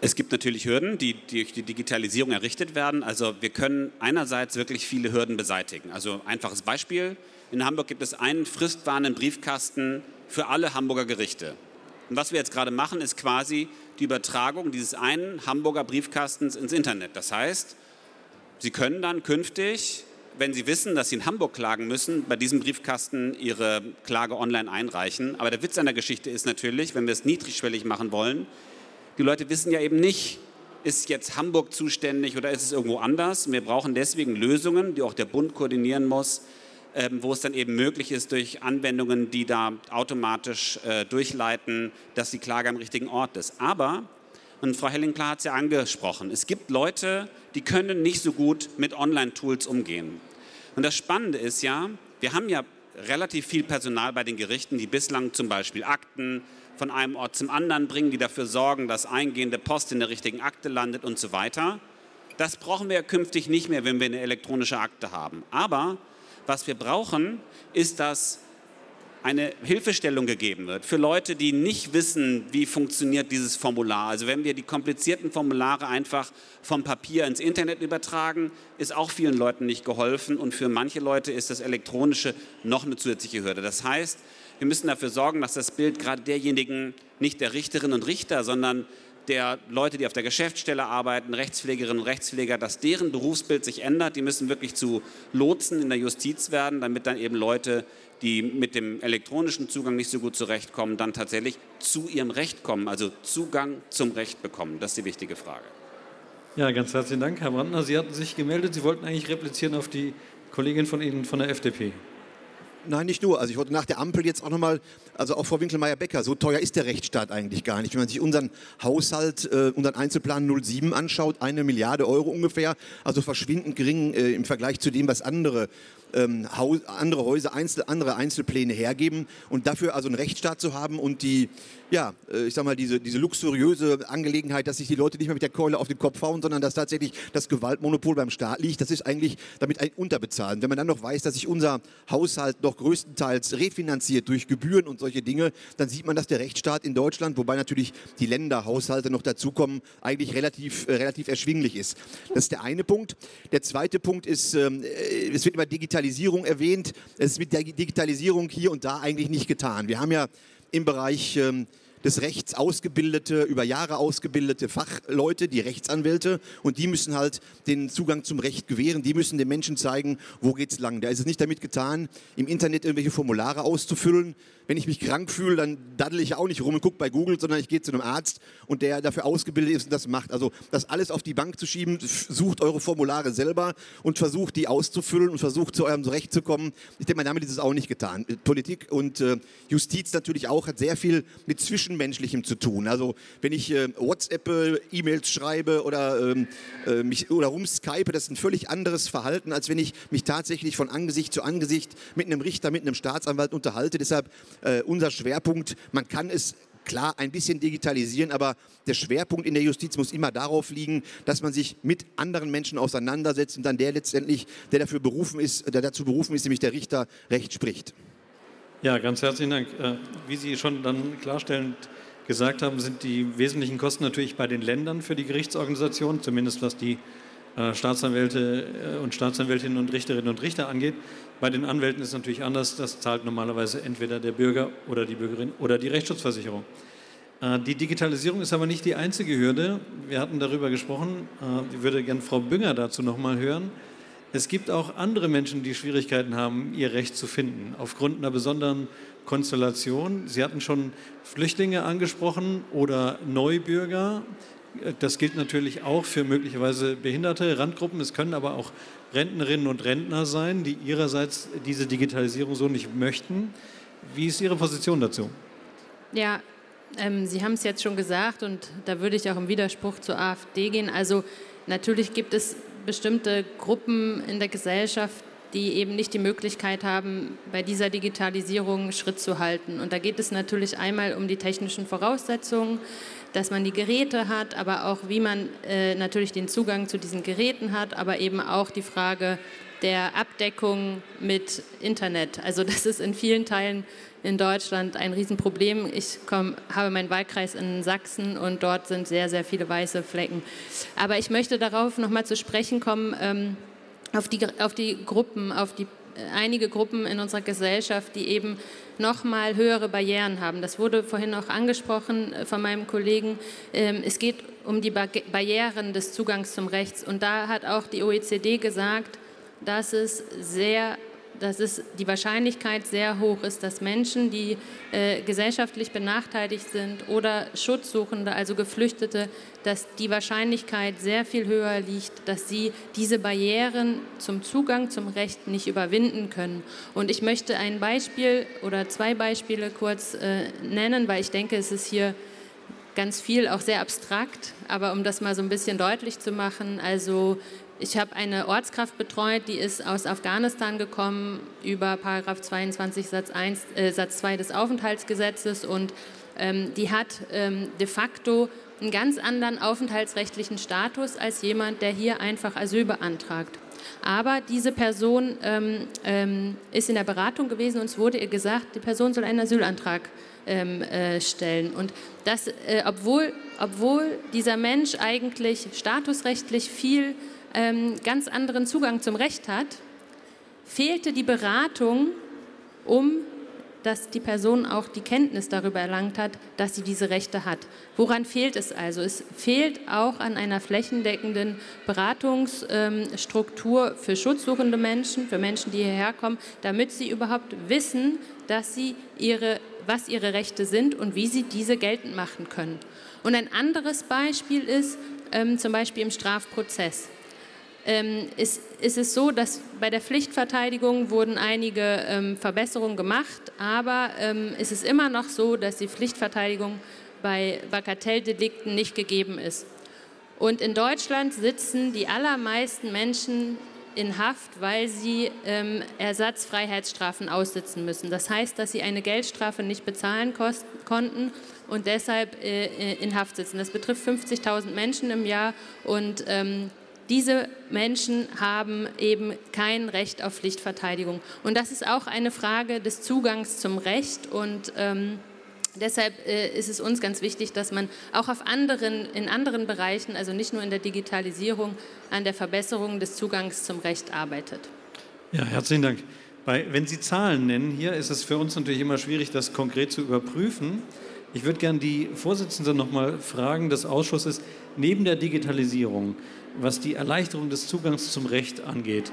Es gibt natürlich Hürden, die durch die Digitalisierung errichtet werden. Also wir können einerseits wirklich viele Hürden beseitigen. Also einfaches Beispiel. In Hamburg gibt es einen fristwarnenden Briefkasten für alle Hamburger Gerichte. Und was wir jetzt gerade machen, ist quasi die Übertragung dieses einen Hamburger Briefkastens ins Internet. Das heißt, Sie können dann künftig, wenn Sie wissen, dass Sie in Hamburg klagen müssen, bei diesem Briefkasten Ihre Klage online einreichen. Aber der Witz an der Geschichte ist natürlich, wenn wir es niedrigschwellig machen wollen, die Leute wissen ja eben nicht, ist jetzt Hamburg zuständig oder ist es irgendwo anders. Wir brauchen deswegen Lösungen, die auch der Bund koordinieren muss, ähm, wo es dann eben möglich ist, durch Anwendungen, die da automatisch äh, durchleiten, dass die Klage am richtigen Ort ist. Aber, und Frau Helling-Klar hat es ja angesprochen, es gibt Leute, die können nicht so gut mit Online-Tools umgehen. Und das Spannende ist ja, wir haben ja relativ viel Personal bei den Gerichten, die bislang zum Beispiel Akten, von einem Ort zum anderen bringen, die dafür sorgen, dass eingehende Post in der richtigen Akte landet und so weiter. Das brauchen wir ja künftig nicht mehr, wenn wir eine elektronische Akte haben. Aber was wir brauchen, ist, dass eine Hilfestellung gegeben wird für Leute, die nicht wissen, wie funktioniert dieses Formular. Also wenn wir die komplizierten Formulare einfach vom Papier ins Internet übertragen, ist auch vielen Leuten nicht geholfen und für manche Leute ist das Elektronische noch eine zusätzliche Hürde. Das heißt, wir müssen dafür sorgen, dass das Bild gerade derjenigen, nicht der Richterinnen und Richter, sondern der Leute, die auf der Geschäftsstelle arbeiten, Rechtspflegerinnen und Rechtspfleger, dass deren Berufsbild sich ändert. Die müssen wirklich zu Lotsen in der Justiz werden, damit dann eben Leute, die mit dem elektronischen Zugang nicht so gut zurechtkommen, dann tatsächlich zu ihrem Recht kommen, also Zugang zum Recht bekommen. Das ist die wichtige Frage. Ja, ganz herzlichen Dank, Herr Brandner. Sie hatten sich gemeldet, Sie wollten eigentlich replizieren auf die Kollegin von Ihnen von der FDP. Nein, nicht nur. Also ich wollte nach der Ampel jetzt auch nochmal, also auch Frau Winkelmeier-Becker, so teuer ist der Rechtsstaat eigentlich gar nicht. Wenn man sich unseren Haushalt, äh, unseren Einzelplan 07 anschaut, eine Milliarde Euro ungefähr, also verschwindend gering äh, im Vergleich zu dem, was andere ähm, andere Häuser, Einzel andere Einzelpläne hergeben und dafür also einen Rechtsstaat zu haben und die, ja, äh, ich sag mal, diese, diese luxuriöse Angelegenheit, dass sich die Leute nicht mehr mit der Keule auf den Kopf hauen, sondern dass tatsächlich das Gewaltmonopol beim Staat liegt, das ist eigentlich damit ein Unterbezahlen. Wenn man dann noch weiß, dass sich unser Haushalt noch größtenteils refinanziert durch Gebühren und solche Dinge, dann sieht man, dass der Rechtsstaat in Deutschland, wobei natürlich die Länderhaushalte noch dazukommen, eigentlich relativ, äh, relativ erschwinglich ist. Das ist der eine Punkt. Der zweite Punkt ist, ähm, äh, es wird immer digitalisiert Digitalisierung erwähnt. Es ist mit der Digitalisierung hier und da eigentlich nicht getan. Wir haben ja im Bereich ähm, des Rechts ausgebildete, über Jahre ausgebildete Fachleute, die Rechtsanwälte, und die müssen halt den Zugang zum Recht gewähren. Die müssen den Menschen zeigen, wo geht's lang. Da ist es nicht damit getan, im Internet irgendwelche Formulare auszufüllen, wenn ich mich krank fühle, dann daddel ich auch nicht rum und gucke bei Google, sondern ich gehe zu einem Arzt und der dafür ausgebildet ist und das macht. Also das alles auf die Bank zu schieben, sucht eure Formulare selber und versucht die auszufüllen und versucht zu eurem Recht zu kommen. Ich denke mal, damit ist es auch nicht getan. Politik und äh, Justiz natürlich auch hat sehr viel mit Zwischenmenschlichem zu tun. Also wenn ich äh, WhatsApp, E-Mails schreibe oder, ähm, äh, mich, oder rumskype, das ist ein völlig anderes Verhalten, als wenn ich mich tatsächlich von Angesicht zu Angesicht mit einem Richter, mit einem Staatsanwalt unterhalte. Deshalb äh, unser Schwerpunkt. Man kann es klar ein bisschen digitalisieren, aber der Schwerpunkt in der Justiz muss immer darauf liegen, dass man sich mit anderen Menschen auseinandersetzt und dann der letztendlich, der dafür berufen ist, der dazu berufen ist, nämlich der Richter, Recht spricht. Ja, ganz herzlichen Dank. Äh, wie Sie schon dann klarstellend gesagt haben, sind die wesentlichen Kosten natürlich bei den Ländern für die Gerichtsorganisation, zumindest was die äh, Staatsanwälte äh, und Staatsanwältinnen und Richterinnen und Richter angeht. Bei den Anwälten ist es natürlich anders. Das zahlt normalerweise entweder der Bürger oder die Bürgerin oder die Rechtsschutzversicherung. Die Digitalisierung ist aber nicht die einzige Hürde. Wir hatten darüber gesprochen. Ich würde gerne Frau Bünger dazu noch mal hören. Es gibt auch andere Menschen, die Schwierigkeiten haben, ihr Recht zu finden, aufgrund einer besonderen Konstellation. Sie hatten schon Flüchtlinge angesprochen oder Neubürger. Das gilt natürlich auch für möglicherweise behinderte Randgruppen. Es können aber auch Rentnerinnen und Rentner sein, die ihrerseits diese Digitalisierung so nicht möchten. Wie ist Ihre Position dazu? Ja, ähm, Sie haben es jetzt schon gesagt und da würde ich auch im Widerspruch zur AfD gehen. Also natürlich gibt es bestimmte Gruppen in der Gesellschaft, die eben nicht die Möglichkeit haben, bei dieser Digitalisierung Schritt zu halten. Und da geht es natürlich einmal um die technischen Voraussetzungen, dass man die Geräte hat, aber auch wie man äh, natürlich den Zugang zu diesen Geräten hat, aber eben auch die Frage der Abdeckung mit Internet. Also das ist in vielen Teilen in Deutschland ein Riesenproblem. Ich komm, habe meinen Wahlkreis in Sachsen und dort sind sehr, sehr viele weiße Flecken. Aber ich möchte darauf nochmal zu sprechen kommen, ähm, auf, die, auf die Gruppen, auf die einige Gruppen in unserer Gesellschaft, die eben noch mal höhere Barrieren haben. Das wurde vorhin auch angesprochen äh, von meinem Kollegen. Ähm, es geht um die Barrieren des Zugangs zum Rechts. Und da hat auch die OECD gesagt, dass es sehr dass es die Wahrscheinlichkeit sehr hoch ist, dass Menschen, die äh, gesellschaftlich benachteiligt sind oder Schutzsuchende, also Geflüchtete, dass die Wahrscheinlichkeit sehr viel höher liegt, dass sie diese Barrieren zum Zugang zum Recht nicht überwinden können. Und ich möchte ein Beispiel oder zwei Beispiele kurz äh, nennen, weil ich denke, es ist hier ganz viel auch sehr abstrakt, aber um das mal so ein bisschen deutlich zu machen, also ich habe eine Ortskraft betreut, die ist aus Afghanistan gekommen über Paragraph 22 Satz, 1, äh, Satz 2 des Aufenthaltsgesetzes und ähm, die hat ähm, de facto einen ganz anderen aufenthaltsrechtlichen Status als jemand, der hier einfach Asyl beantragt. Aber diese Person ähm, ähm, ist in der Beratung gewesen und es wurde ihr gesagt, die Person soll einen Asylantrag ähm, äh, stellen. Und das, äh, obwohl, obwohl dieser Mensch eigentlich statusrechtlich viel ähm, ganz anderen Zugang zum Recht hat, fehlte die Beratung, um dass die Person auch die Kenntnis darüber erlangt hat, dass sie diese Rechte hat. Woran fehlt es also? Es fehlt auch an einer flächendeckenden Beratungsstruktur für schutzsuchende Menschen, für Menschen, die hierher kommen, damit sie überhaupt wissen, dass sie ihre, was ihre Rechte sind und wie sie diese geltend machen können. Und ein anderes Beispiel ist ähm, zum Beispiel im Strafprozess ähm, ist, ist, es so, dass bei der Pflichtverteidigung wurden einige ähm, Verbesserungen gemacht, aber ähm, ist es immer noch so, dass die Pflichtverteidigung bei Bagatelldelikten nicht gegeben ist. Und in Deutschland sitzen die allermeisten Menschen in Haft, weil sie ähm, Ersatzfreiheitsstrafen aussitzen müssen. Das heißt, dass sie eine Geldstrafe nicht bezahlen konnten und deshalb äh, in Haft sitzen. Das betrifft 50.000 Menschen im Jahr und ähm, diese Menschen haben eben kein Recht auf Pflichtverteidigung. Und das ist auch eine Frage des Zugangs zum Recht. Und ähm, deshalb äh, ist es uns ganz wichtig, dass man auch auf anderen, in anderen Bereichen, also nicht nur in der Digitalisierung, an der Verbesserung des Zugangs zum Recht arbeitet. Ja, herzlichen Dank. Bei, wenn Sie Zahlen nennen, hier ist es für uns natürlich immer schwierig, das konkret zu überprüfen. Ich würde gerne die Vorsitzende noch mal fragen des Ausschusses, neben der Digitalisierung, was die Erleichterung des Zugangs zum Recht angeht,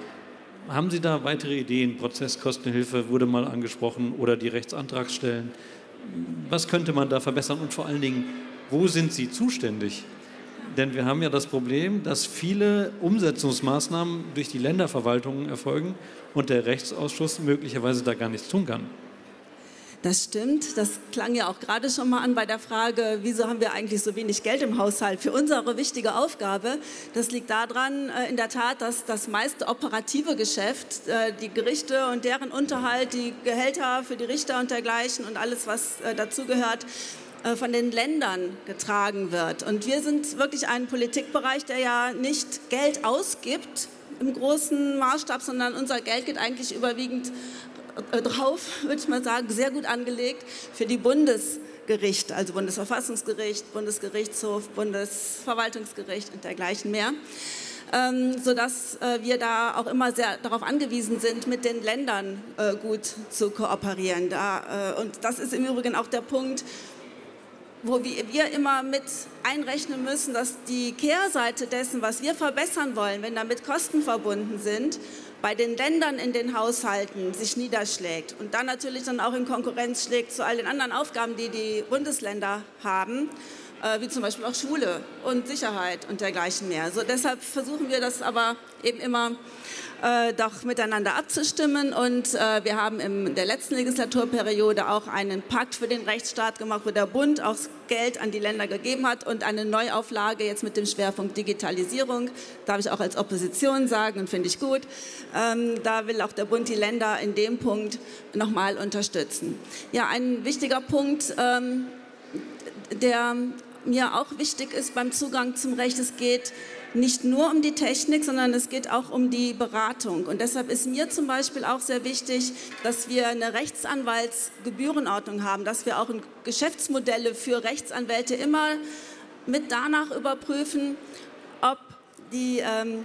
haben Sie da weitere Ideen? Prozesskostenhilfe wurde mal angesprochen oder die Rechtsantragsstellen. Was könnte man da verbessern und vor allen Dingen, wo sind Sie zuständig? Denn wir haben ja das Problem, dass viele Umsetzungsmaßnahmen durch die Länderverwaltungen erfolgen und der Rechtsausschuss möglicherweise da gar nichts tun kann. Das stimmt. Das klang ja auch gerade schon mal an bei der Frage, wieso haben wir eigentlich so wenig Geld im Haushalt für unsere wichtige Aufgabe. Das liegt daran, äh, in der Tat, dass das meiste operative Geschäft, äh, die Gerichte und deren Unterhalt, die Gehälter für die Richter und dergleichen und alles, was äh, dazugehört, von den Ländern getragen wird. Und wir sind wirklich ein Politikbereich, der ja nicht Geld ausgibt im großen Maßstab, sondern unser Geld geht eigentlich überwiegend drauf, würde ich mal sagen, sehr gut angelegt für die Bundesgerichte, also Bundesverfassungsgericht, Bundesgerichtshof, Bundesverwaltungsgericht und dergleichen mehr. Ähm, sodass äh, wir da auch immer sehr darauf angewiesen sind, mit den Ländern äh, gut zu kooperieren. Da, äh, und das ist im Übrigen auch der Punkt, wo wir immer mit einrechnen müssen, dass die Kehrseite dessen, was wir verbessern wollen, wenn damit Kosten verbunden sind, bei den Ländern in den Haushalten sich niederschlägt und dann natürlich dann auch in Konkurrenz schlägt zu all den anderen Aufgaben, die die Bundesländer haben, äh, wie zum Beispiel auch Schule und Sicherheit und dergleichen mehr. So, deshalb versuchen wir das aber eben immer äh, doch miteinander abzustimmen. Und äh, wir haben in der letzten Legislaturperiode auch einen Pakt für den Rechtsstaat gemacht, wo der Bund auch Geld an die Länder gegeben hat und eine Neuauflage jetzt mit dem Schwerpunkt Digitalisierung, darf ich auch als Opposition sagen und finde ich gut. Ähm, da will auch der Bund die Länder in dem Punkt nochmal unterstützen. Ja, ein wichtiger Punkt, ähm, der mir auch wichtig ist beim Zugang zum Recht, es geht nicht nur um die Technik, sondern es geht auch um die Beratung. Und deshalb ist mir zum Beispiel auch sehr wichtig, dass wir eine Rechtsanwaltsgebührenordnung haben, dass wir auch Geschäftsmodelle für Rechtsanwälte immer mit danach überprüfen, ob die ähm,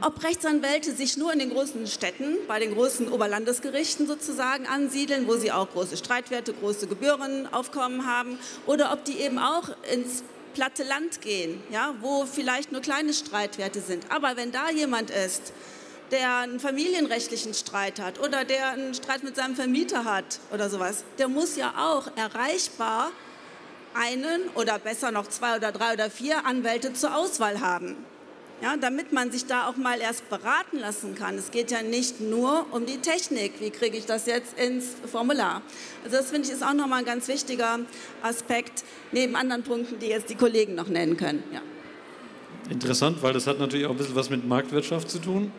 ob Rechtsanwälte sich nur in den großen Städten, bei den großen Oberlandesgerichten sozusagen ansiedeln, wo sie auch große Streitwerte, große Gebührenaufkommen haben, oder ob die eben auch ins platte Land gehen, ja, wo vielleicht nur kleine Streitwerte sind. Aber wenn da jemand ist, der einen familienrechtlichen Streit hat oder der einen Streit mit seinem Vermieter hat oder sowas, der muss ja auch erreichbar einen oder besser noch zwei oder drei oder vier Anwälte zur Auswahl haben ja, damit man sich da auch mal erst beraten lassen kann. Es geht ja nicht nur um die Technik, wie kriege ich das jetzt ins Formular. Also das finde ich ist auch nochmal ein ganz wichtiger Aspekt, neben anderen Punkten, die jetzt die Kollegen noch nennen können. Ja. Interessant, weil das hat natürlich auch ein bisschen was mit Marktwirtschaft zu tun.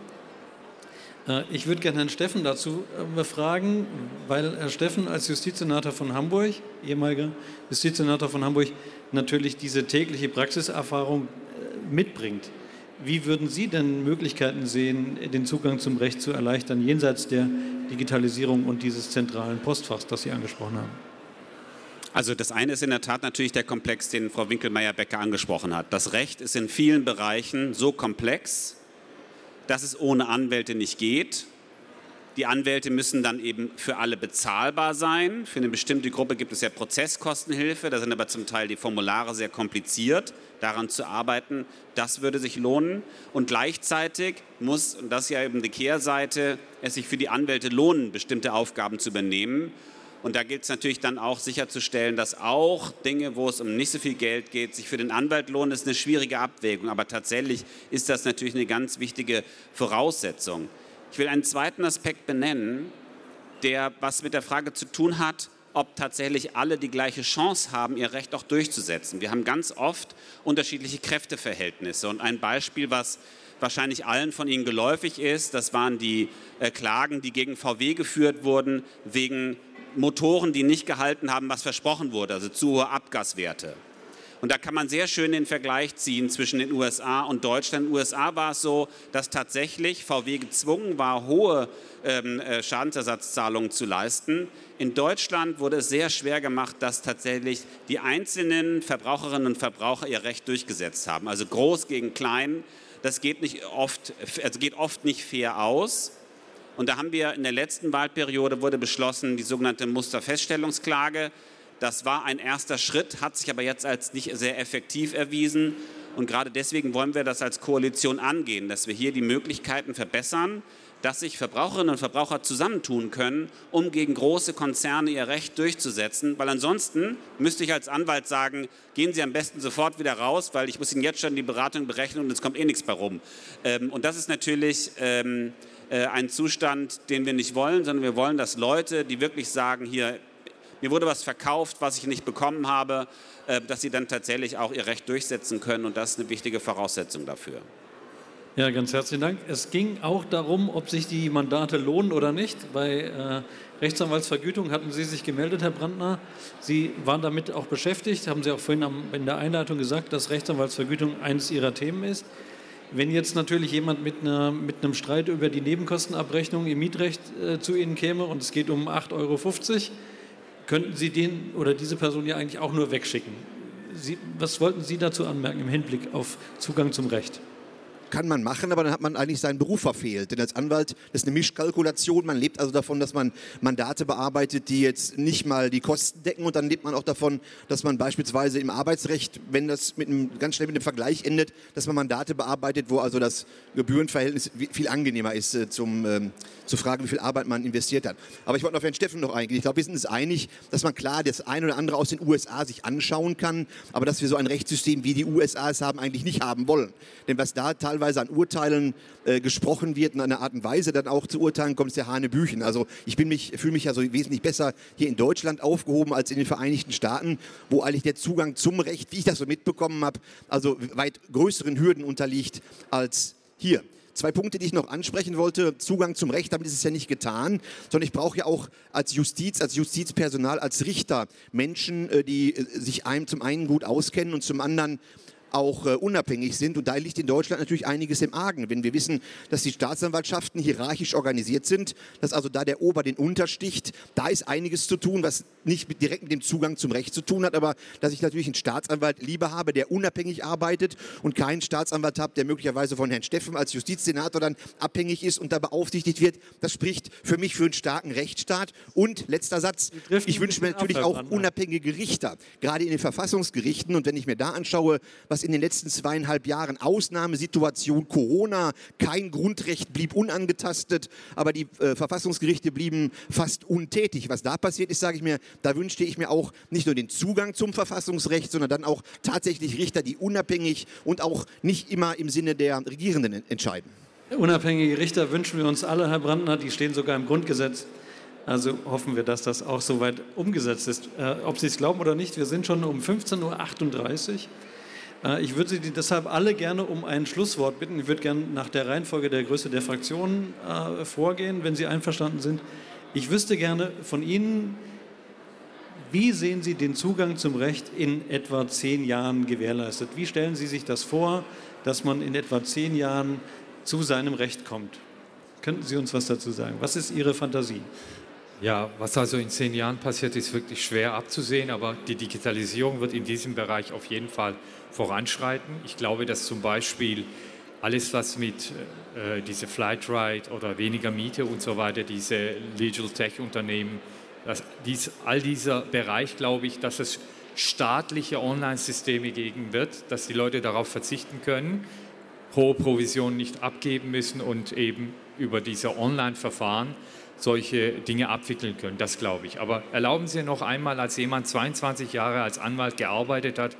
Äh, ich würde gerne Herrn Steffen dazu äh, befragen, weil Herr Steffen als Justizsenator von Hamburg, ehemaliger Justizsenator von Hamburg, natürlich diese tägliche Praxiserfahrung äh, mitbringt. Wie würden Sie denn Möglichkeiten sehen, den Zugang zum Recht zu erleichtern, jenseits der Digitalisierung und dieses zentralen Postfachs, das Sie angesprochen haben? Also das eine ist in der Tat natürlich der Komplex, den Frau Winkelmeier-Becker angesprochen hat. Das Recht ist in vielen Bereichen so komplex, dass es ohne Anwälte nicht geht. Die Anwälte müssen dann eben für alle bezahlbar sein. Für eine bestimmte Gruppe gibt es ja Prozesskostenhilfe, da sind aber zum Teil die Formulare sehr kompliziert. Daran zu arbeiten, das würde sich lohnen. Und gleichzeitig muss, und das ist ja eben die Kehrseite, es sich für die Anwälte lohnen, bestimmte Aufgaben zu übernehmen. Und da gilt es natürlich dann auch sicherzustellen, dass auch Dinge, wo es um nicht so viel Geld geht, sich für den Anwalt lohnen. Das ist eine schwierige Abwägung, aber tatsächlich ist das natürlich eine ganz wichtige Voraussetzung. Ich will einen zweiten Aspekt benennen, der was mit der Frage zu tun hat, ob tatsächlich alle die gleiche Chance haben, ihr Recht auch durchzusetzen. Wir haben ganz oft unterschiedliche Kräfteverhältnisse. Und ein Beispiel, was wahrscheinlich allen von Ihnen geläufig ist, das waren die äh, Klagen, die gegen VW geführt wurden, wegen Motoren, die nicht gehalten haben, was versprochen wurde, also zu hohe Abgaswerte. Und da kann man sehr schön den Vergleich ziehen zwischen den USA und Deutschland. In den USA war es so, dass tatsächlich VW gezwungen war, hohe ähm, äh, Schadensersatzzahlungen zu leisten. In Deutschland wurde es sehr schwer gemacht, dass tatsächlich die einzelnen Verbraucherinnen und Verbraucher ihr Recht durchgesetzt haben. Also groß gegen klein. Das geht, nicht oft, also geht oft nicht fair aus. Und da haben wir in der letzten Wahlperiode wurde beschlossen, die sogenannte Musterfeststellungsklage das war ein erster Schritt, hat sich aber jetzt als nicht sehr effektiv erwiesen. Und gerade deswegen wollen wir das als Koalition angehen, dass wir hier die Möglichkeiten verbessern, dass sich Verbraucherinnen und Verbraucher zusammentun können, um gegen große Konzerne ihr Recht durchzusetzen. Weil ansonsten müsste ich als Anwalt sagen, gehen Sie am besten sofort wieder raus, weil ich muss Ihnen jetzt schon die Beratung berechnen und es kommt eh nichts bei rum. Ähm, und das ist natürlich ähm, äh, ein Zustand, den wir nicht wollen, sondern wir wollen, dass Leute, die wirklich sagen, hier mir wurde was verkauft, was ich nicht bekommen habe, äh, dass sie dann tatsächlich auch ihr Recht durchsetzen können. Und das ist eine wichtige Voraussetzung dafür. Ja, ganz herzlichen Dank. Es ging auch darum, ob sich die Mandate lohnen oder nicht. Bei äh, Rechtsanwaltsvergütung hatten Sie sich gemeldet, Herr Brandner. Sie waren damit auch beschäftigt, haben Sie auch vorhin am, in der Einleitung gesagt, dass Rechtsanwaltsvergütung eines Ihrer Themen ist. Wenn jetzt natürlich jemand mit, einer, mit einem Streit über die Nebenkostenabrechnung im Mietrecht äh, zu Ihnen käme und es geht um 8,50 Euro, könnten Sie den oder diese Person ja eigentlich auch nur wegschicken. Sie, was wollten Sie dazu anmerken im Hinblick auf Zugang zum Recht? Kann man machen, aber dann hat man eigentlich seinen Beruf verfehlt. Denn als Anwalt, das ist eine Mischkalkulation. Man lebt also davon, dass man Mandate bearbeitet, die jetzt nicht mal die Kosten decken. Und dann lebt man auch davon, dass man beispielsweise im Arbeitsrecht, wenn das mit einem, ganz schnell mit einem Vergleich endet, dass man Mandate bearbeitet, wo also das Gebührenverhältnis viel angenehmer ist, äh, zum, ähm, zu fragen, wie viel Arbeit man investiert hat. Aber ich wollte auf Herrn Steffen noch eingehen. Ich glaube, wir sind uns einig, dass man klar das eine oder andere aus den USA sich anschauen kann, aber dass wir so ein Rechtssystem wie die USA es haben, eigentlich nicht haben wollen. Denn was da teilweise an Urteilen äh, gesprochen wird, in einer Art und Weise dann auch zu urteilen, kommt es ja Hanebüchen. Also ich mich, fühle mich ja so wesentlich besser hier in Deutschland aufgehoben als in den Vereinigten Staaten, wo eigentlich der Zugang zum Recht, wie ich das so mitbekommen habe, also weit größeren Hürden unterliegt als hier. Zwei Punkte, die ich noch ansprechen wollte. Zugang zum Recht, damit ist es ja nicht getan, sondern ich brauche ja auch als Justiz, als Justizpersonal, als Richter Menschen, äh, die äh, sich einem zum einen gut auskennen und zum anderen auch äh, unabhängig sind. Und da liegt in Deutschland natürlich einiges im Argen. Wenn wir wissen, dass die Staatsanwaltschaften hierarchisch organisiert sind, dass also da der Ober den untersticht, da ist einiges zu tun, was nicht mit, direkt mit dem Zugang zum Recht zu tun hat, aber dass ich natürlich einen Staatsanwalt lieber habe, der unabhängig arbeitet und keinen Staatsanwalt habe, der möglicherweise von Herrn Steffen als Justizsenator dann abhängig ist und da beaufsichtigt wird. Das spricht für mich für einen starken Rechtsstaat. Und letzter Satz, ich wünsche mir natürlich auch unabhängige Richter, gerade in den Verfassungsgerichten. Und wenn ich mir da anschaue, was in den letzten zweieinhalb Jahren. Ausnahmesituation Corona, kein Grundrecht blieb unangetastet, aber die äh, Verfassungsgerichte blieben fast untätig. Was da passiert ist, sage ich mir, da wünschte ich mir auch nicht nur den Zugang zum Verfassungsrecht, sondern dann auch tatsächlich Richter, die unabhängig und auch nicht immer im Sinne der Regierenden entscheiden. Unabhängige Richter wünschen wir uns alle, Herr Brandner, die stehen sogar im Grundgesetz. Also hoffen wir, dass das auch soweit umgesetzt ist. Äh, ob Sie es glauben oder nicht, wir sind schon um 15.38 Uhr. Äh, ich würde Sie deshalb alle gerne um ein Schlusswort bitten. Ich würde gerne nach der Reihenfolge der Größe der Fraktionen äh, vorgehen, wenn Sie einverstanden sind. Ich wüsste gerne von Ihnen, wie sehen Sie den Zugang zum Recht in etwa zehn Jahren gewährleistet? Wie stellen Sie sich das vor, dass man in etwa zehn Jahren zu seinem Recht kommt? Könnten Sie uns was dazu sagen? Was ist Ihre Fantasie? Ja, was also in zehn Jahren passiert, ist wirklich schwer abzusehen, aber die Digitalisierung wird in diesem Bereich auf jeden Fall voranschreiten. Ich glaube, dass zum Beispiel alles, was mit äh, diese Flightride oder weniger Miete und so weiter, diese Legal Tech Unternehmen, dass dies, all dieser Bereich, glaube ich, dass es staatliche Online-Systeme geben wird, dass die Leute darauf verzichten können, hohe Provisionen nicht abgeben müssen und eben über diese Online-Verfahren solche Dinge abwickeln können. Das glaube ich. Aber erlauben Sie noch einmal, als jemand 22 Jahre als Anwalt gearbeitet hat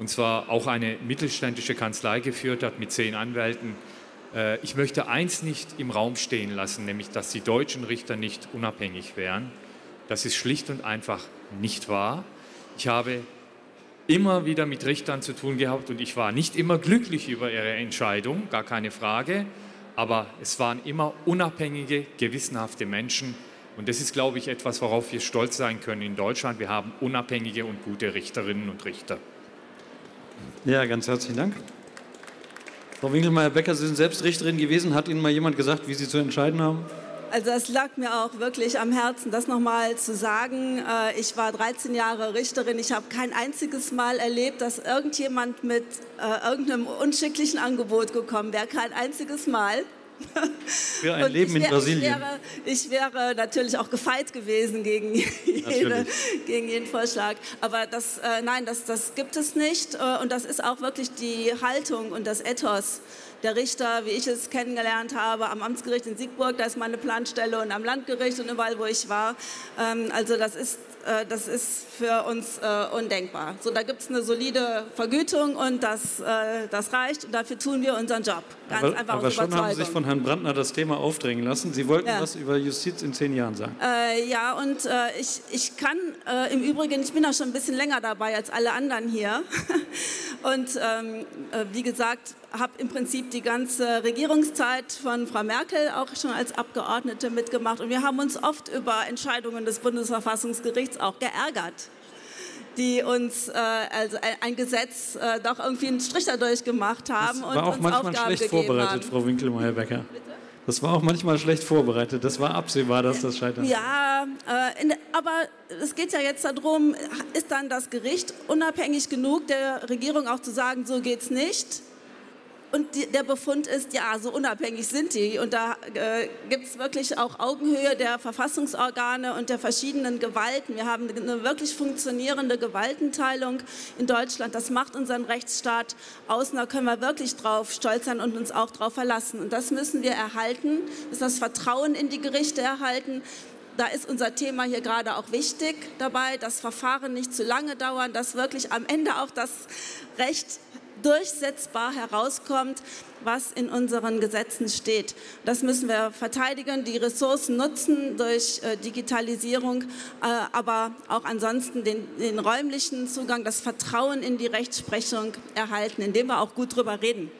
und zwar auch eine mittelständische Kanzlei geführt hat mit zehn Anwälten. Äh, ich möchte eins nicht im Raum stehen lassen, nämlich dass die deutschen Richter nicht unabhängig wären. Das ist schlicht und einfach nicht wahr. Ich habe immer wieder mit Richtern zu tun gehabt und ich war nicht immer glücklich über ihre Entscheidung, gar keine Frage, aber es waren immer unabhängige, gewissenhafte Menschen und das ist, glaube ich, etwas, worauf wir stolz sein können in Deutschland. Wir haben unabhängige und gute Richterinnen und Richter. Ja, ganz herzlichen Dank. Frau Winkelmeier-Becker, Sie sind selbst Richterin gewesen. Hat Ihnen mal jemand gesagt, wie Sie zu entscheiden haben? Also es lag mir auch wirklich am Herzen, das nochmal zu sagen. Äh, ich war 13 Jahre Richterin. Ich habe kein einziges Mal erlebt, dass irgendjemand mit äh, irgendeinem unschicklichen Angebot gekommen wäre. Kein einziges Mal. Für ein Leben in Brasilien. Ich wäre, ich wäre, natürlich auch gefeit gewesen gegen, jede, gegen jeden Vorschlag. Aber das, äh, nein, das, das gibt es nicht. Äh, und das ist auch wirklich die Haltung und das Ethos der Richter, wie ich es kennengelernt habe, am Amtsgericht in Siegburg, da ist meine Planstelle und am Landgericht und überall, wo ich war. Ähm, also das ist, äh, das ist für uns äh, undenkbar. So, da gibt es eine solide Vergütung und das, das reicht und dafür tun wir unseren Job. Ganz aber, einfach aber schon haben Sie sich von Herrn Brandner das Thema aufdrängen lassen. Sie wollten ja. was über Justiz in zehn Jahren sagen. Äh, ja, und äh, ich, ich kann äh, im Übrigen, ich bin auch schon ein bisschen länger dabei als alle anderen hier. und ähm, wie gesagt, habe im Prinzip die ganze Regierungszeit von Frau Merkel auch schon als Abgeordnete mitgemacht. Und wir haben uns oft über Entscheidungen des Bundesverfassungsgerichts auch geärgert die uns äh, also ein Gesetz äh, doch irgendwie einen Strich dadurch gemacht haben. Das war auch manchmal Aufgaben schlecht vorbereitet, haben. Frau Winkelmeier-Becker. Das war auch manchmal schlecht vorbereitet. Das war absehbar, dass das scheitert. Ja, äh, in, aber es geht ja jetzt darum, ist dann das Gericht unabhängig genug der Regierung auch zu sagen, so geht's nicht? Und die, der Befund ist, ja, so unabhängig sind die. Und da äh, gibt es wirklich auch Augenhöhe der Verfassungsorgane und der verschiedenen Gewalten. Wir haben eine wirklich funktionierende Gewaltenteilung in Deutschland. Das macht unseren Rechtsstaat aus. Und da können wir wirklich drauf stolz sein und uns auch darauf verlassen. Und das müssen wir erhalten. Ist das Vertrauen in die Gerichte erhalten. Da ist unser Thema hier gerade auch wichtig dabei, dass Verfahren nicht zu lange dauern, dass wirklich am Ende auch das Recht durchsetzbar herauskommt, was in unseren Gesetzen steht. Das müssen wir verteidigen, die Ressourcen nutzen durch äh, Digitalisierung, äh, aber auch ansonsten den, den, räumlichen Zugang, das Vertrauen in die Rechtsprechung erhalten, indem wir auch gut drüber reden.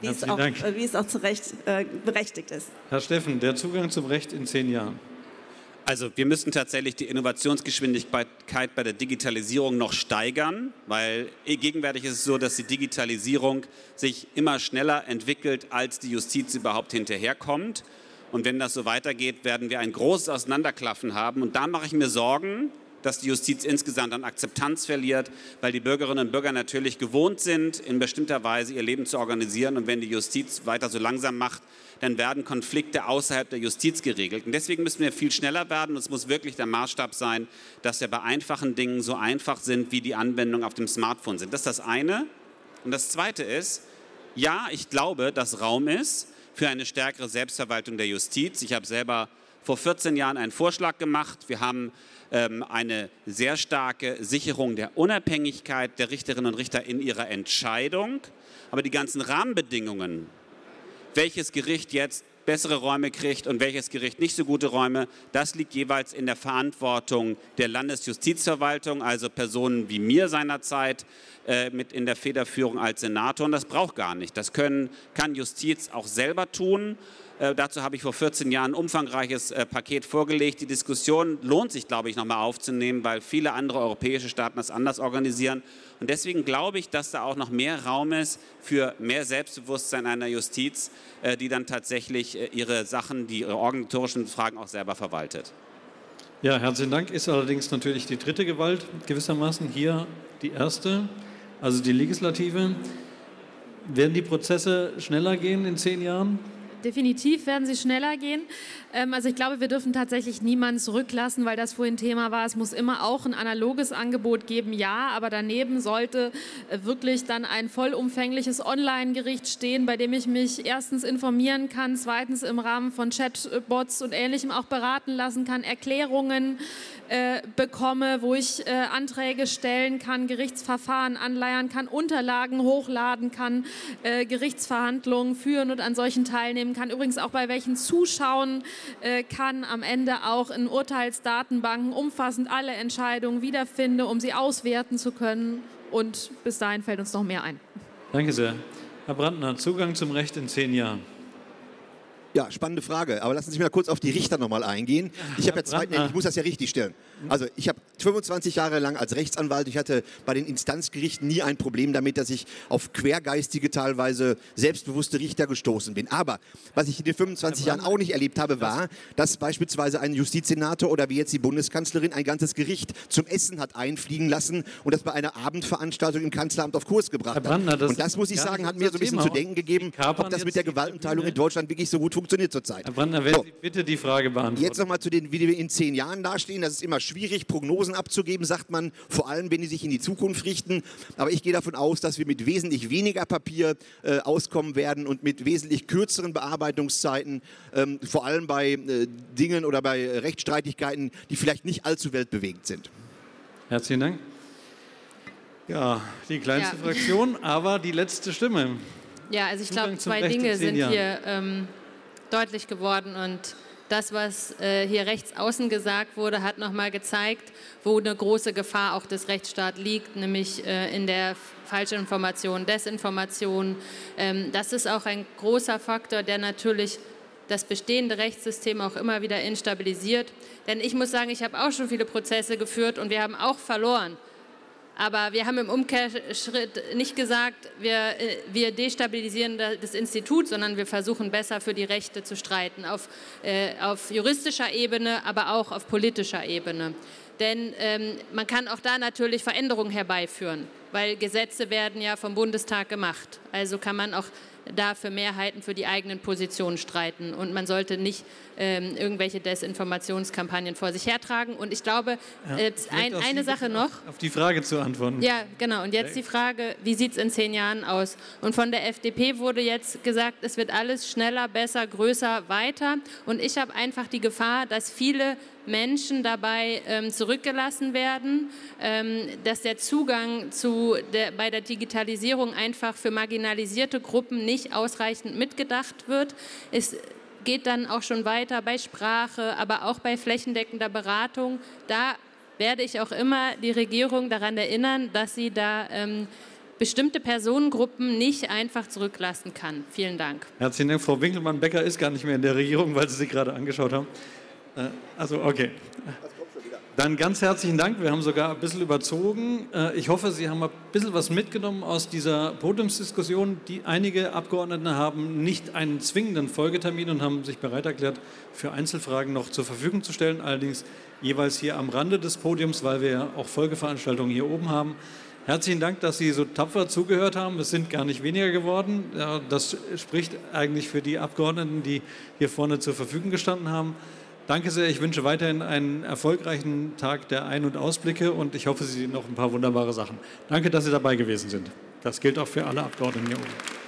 Wie es, auch, äh, wie es, auch, zu Recht äh, berechtigt ist. Herr Steffen, der Zugang zum Recht in zehn Jahren. Also wir müssen tatsächlich die Innovationsgeschwindigkeit bei der Digitalisierung noch steigern, weil gegenwärtig ist es so, dass die Digitalisierung sich immer schneller entwickelt, als die Justiz überhaupt hinterherkommt. Und wenn das so weitergeht, werden wir ein großes Auseinanderklaffen haben. Und da mache ich mir Sorgen, dass die Justiz insgesamt an Akzeptanz verliert, weil die Bürgerinnen und Bürger natürlich gewohnt sind, in bestimmter Weise ihr Leben zu organisieren. Und wenn die Justiz weiter so langsam macht, dann werden Konflikte außerhalb der Justiz geregelt. Und deswegen müssen wir viel schneller werden. Und es muss wirklich der Maßstab sein, dass wir bei einfachen Dingen so einfach sind, wie die Anwendung auf dem Smartphone sind. Das ist das eine. Und das zweite ist, ja, ich glaube, dass Raum ist für eine stärkere Selbstverwaltung der Justiz. Ich habe selber vor 14 Jahren einen Vorschlag gemacht. Wir haben eine sehr starke Sicherung der Unabhängigkeit der Richterinnen und Richter in ihrer Entscheidung. Aber die ganzen Rahmenbedingungen, welches Gericht jetzt bessere Räume kriegt und welches Gericht nicht so gute Räume, das liegt jeweils in der Verantwortung der Landesjustizverwaltung, also Personen wie mir seinerzeit äh, mit in der Federführung als Senator. Und das braucht gar nicht. Das können, kann Justiz auch selber tun. Äh, dazu habe ich vor 14 Jahren ein umfangreiches äh, Paket vorgelegt. Die Diskussion lohnt sich, glaube ich, nochmal aufzunehmen, weil viele andere europäische Staaten das anders organisieren. Und deswegen glaube ich, dass da auch noch mehr Raum ist für mehr Selbstbewusstsein einer Justiz, äh, die dann tatsächlich ihre Sachen, die ihre organisatorischen Fragen auch selber verwaltet. Ja, herzlichen Dank. Ist allerdings natürlich die dritte Gewalt gewissermaßen hier die erste, also die Legislative. Werden die Prozesse schneller gehen in zehn Jahren? Definitiv werden sie schneller gehen. Ähm, also ich glaube, wir dürfen tatsächlich niemanden zurücklassen, weil das vorhin Thema war. Es muss immer auch ein analoges Angebot geben, ja, aber daneben sollte äh, wirklich dann ein vollumfängliches Online-Gericht stehen, bei dem ich mich erstens informieren kann, zweitens im Rahmen von Chatbots und Ähnlichem auch beraten lassen kann, Erklärungen äh, bekomme, wo ich äh, Anträge stellen kann, Gerichtsverfahren anleiern kann, Unterlagen hochladen kann, äh, Gerichtsverhandlungen führen und an solchen teilnehmen kann. Übrigens auch bei welchen zuschauen äh, kann, am Ende auch in Urteilsdatenbanken umfassend alle Entscheidungen wiederfinde, um sie auswerten zu können. Und bis dahin fällt uns noch mehr ein. Danke sehr. Herr Brandner, Zugang zum Recht in zehn Jahren. Ja, spannende Frage. Aber lassen Sie mich mal kurz auf die Richter nochmal eingehen. Ich habe ja zwei, ich muss das ja richtig stellen. Also ich habe 25 Jahre lang als Rechtsanwalt, ich hatte bei den Instanzgerichten nie ein Problem damit, dass ich auf quergeistige, teilweise selbstbewusste Richter gestoßen bin. Aber was ich in den 25 Jahren auch nicht erlebt habe, war, dass beispielsweise ein Justizsenator oder wie jetzt die Bundeskanzlerin ein ganzes Gericht zum Essen hat einfliegen lassen und das bei einer Abendveranstaltung im Kanzleramt auf Kurs gebracht Brandner, hat. Und das muss ich sagen, hat mir so ein bisschen zu denken gegeben, ob das mit der Gewaltenteilung in Deutschland wirklich so gut funktioniert zurzeit. Herr Brandner, werden so. Sie bitte die Frage beantworten. Jetzt nochmal zu den, wie wir in zehn Jahren dastehen. Das ist immer schwierig, Prognosen abzugeben, sagt man, vor allem wenn die sich in die Zukunft richten. Aber ich gehe davon aus, dass wir mit wesentlich weniger Papier äh, auskommen werden und mit wesentlich kürzeren Bearbeitungszeiten, ähm, vor allem bei äh, Dingen oder bei Rechtsstreitigkeiten, die vielleicht nicht allzu weltbewegend sind. Herzlichen Dank. Ja, die kleinste ja. Fraktion, aber die letzte Stimme. Ja, also ich glaube, zwei Dinge sind hier ähm, deutlich geworden und das, was äh, hier rechts außen gesagt wurde, hat nochmal gezeigt, wo eine große Gefahr auch des Rechtsstaats liegt, nämlich äh, in der Falschinformation, Desinformation. Ähm, das ist auch ein großer Faktor, der natürlich das bestehende Rechtssystem auch immer wieder instabilisiert. Denn ich muss sagen, ich habe auch schon viele Prozesse geführt und wir haben auch verloren. Aber wir haben im Umkehrschritt nicht gesagt, wir, äh, wir destabilisieren das Institut, sondern wir versuchen besser für die Rechte zu streiten, auf, äh, auf juristischer Ebene, aber auch auf politischer Ebene. Denn ähm, man kann auch da natürlich Veränderungen herbeiführen. weil Gesetze werden ja vom Bundestag gemacht. Also kann man auch da für Mehrheiten für die eigenen Positionen streiten. Und man sollte nicht ähm, irgendwelche Desinformationskampagnen vor sich hertragen. Und ich glaube, ja, äh, ein, eine Sache noch. Auf die Frage zu antworten. Ja, genau. Und jetzt die Frage, wie sieht es in zehn Jahren aus? Und von der FDP wurde jetzt gesagt, es wird alles schneller, besser, größer, weiter. Und ich habe einfach die Gefahr, dass viele Menschen dabei ähm, zurückgelassen werden, ähm, dass der Zugang zu der, bei der Digitalisierung einfach für marginalisierte Gruppen nicht ausreichend mitgedacht wird. Es geht dann auch schon weiter bei Sprache, aber auch bei flächendeckender Beratung. Da werde ich auch immer die Regierung daran erinnern, dass sie da ähm, bestimmte Personengruppen nicht einfach zurücklassen kann. Vielen Dank. Herzlichen Dank. Frau Winkelmann-Becker ist gar nicht mehr in der Regierung, weil Sie sich gerade angeschaut haben. Äh, also, okay. Dann ganz herzlichen Dank. Wir haben sogar ein bisschen überzogen. Äh, ich hoffe, Sie haben ein bisschen was mitgenommen aus dieser Podiumsdiskussion. Die, einige Abgeordnete haben nicht einen zwingenden Folgetermin und haben sich bereit erklärt, für Einzelfragen noch zur Verfügung zu stellen. Allerdings jeweils hier am Rande des Podiums, weil wir ja auch Folgeveranstaltungen hier oben haben. Herzlichen Dank, dass Sie so tapfer zugehört haben. Es sind gar nicht weniger geworden. Das spricht eigentlich für die Abgeordneten, die hier vorne zur Verfügung gestanden haben. Danke sehr. Ich wünsche weiterhin einen erfolgreichen Tag der Ein- und Ausblicke und ich hoffe, Sie sehen noch ein paar wunderbare Sachen. Danke, dass Sie dabei gewesen sind. Das gilt auch für alle Abgeordneten hier oben.